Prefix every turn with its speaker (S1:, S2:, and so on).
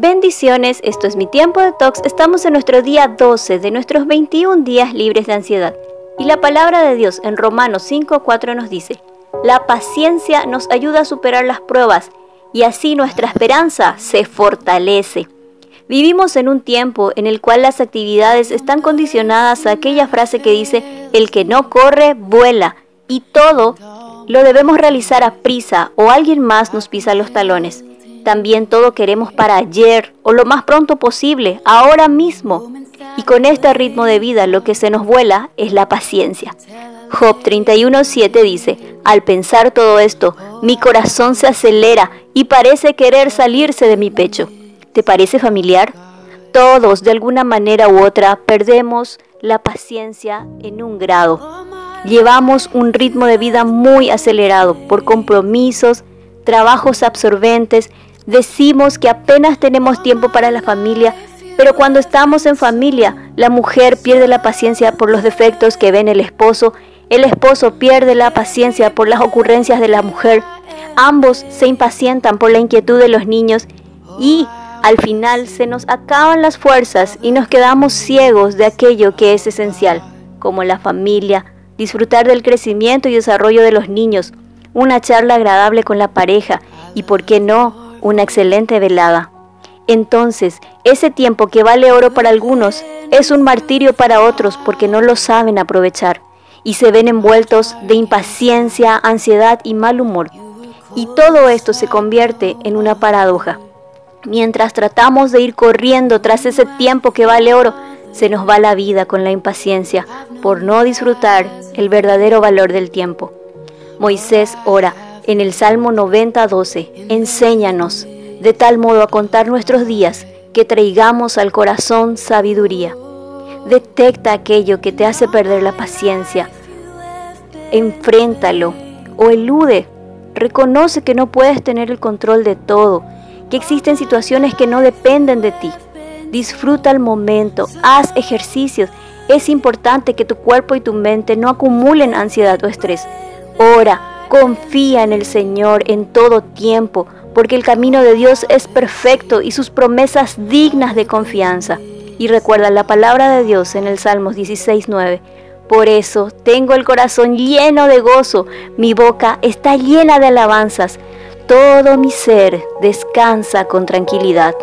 S1: Bendiciones, esto es mi tiempo de tox. Estamos en nuestro día 12 de nuestros 21 días libres de ansiedad. Y la palabra de Dios en Romanos 5:4 nos dice: La paciencia nos ayuda a superar las pruebas y así nuestra esperanza se fortalece. Vivimos en un tiempo en el cual las actividades están condicionadas a aquella frase que dice: El que no corre, vuela. Y todo lo debemos realizar a prisa o alguien más nos pisa los talones. También todo queremos para ayer o lo más pronto posible, ahora mismo. Y con este ritmo de vida lo que se nos vuela es la paciencia. Job 31.7 dice, al pensar todo esto, mi corazón se acelera y parece querer salirse de mi pecho. ¿Te parece familiar? Todos, de alguna manera u otra, perdemos la paciencia en un grado. Llevamos un ritmo de vida muy acelerado por compromisos, trabajos absorbentes Decimos que apenas tenemos tiempo para la familia, pero cuando estamos en familia, la mujer pierde la paciencia por los defectos que ve en el esposo, el esposo pierde la paciencia por las ocurrencias de la mujer, ambos se impacientan por la inquietud de los niños y al final se nos acaban las fuerzas y nos quedamos ciegos de aquello que es esencial, como la familia, disfrutar del crecimiento y desarrollo de los niños, una charla agradable con la pareja y, ¿por qué no?, una excelente velada. Entonces, ese tiempo que vale oro para algunos es un martirio para otros porque no lo saben aprovechar y se ven envueltos de impaciencia, ansiedad y mal humor. Y todo esto se convierte en una paradoja. Mientras tratamos de ir corriendo tras ese tiempo que vale oro, se nos va la vida con la impaciencia por no disfrutar el verdadero valor del tiempo. Moisés ora, en el Salmo 90:12, enséñanos de tal modo a contar nuestros días que traigamos al corazón sabiduría. Detecta aquello que te hace perder la paciencia. Enfréntalo o elude. Reconoce que no puedes tener el control de todo, que existen situaciones que no dependen de ti. Disfruta el momento, haz ejercicios. Es importante que tu cuerpo y tu mente no acumulen ansiedad o estrés. Ora, Confía en el Señor en todo tiempo, porque el camino de Dios es perfecto y sus promesas dignas de confianza. Y recuerda la palabra de Dios en el Salmos 16:9. Por eso tengo el corazón lleno de gozo, mi boca está llena de alabanzas, todo mi ser descansa con tranquilidad.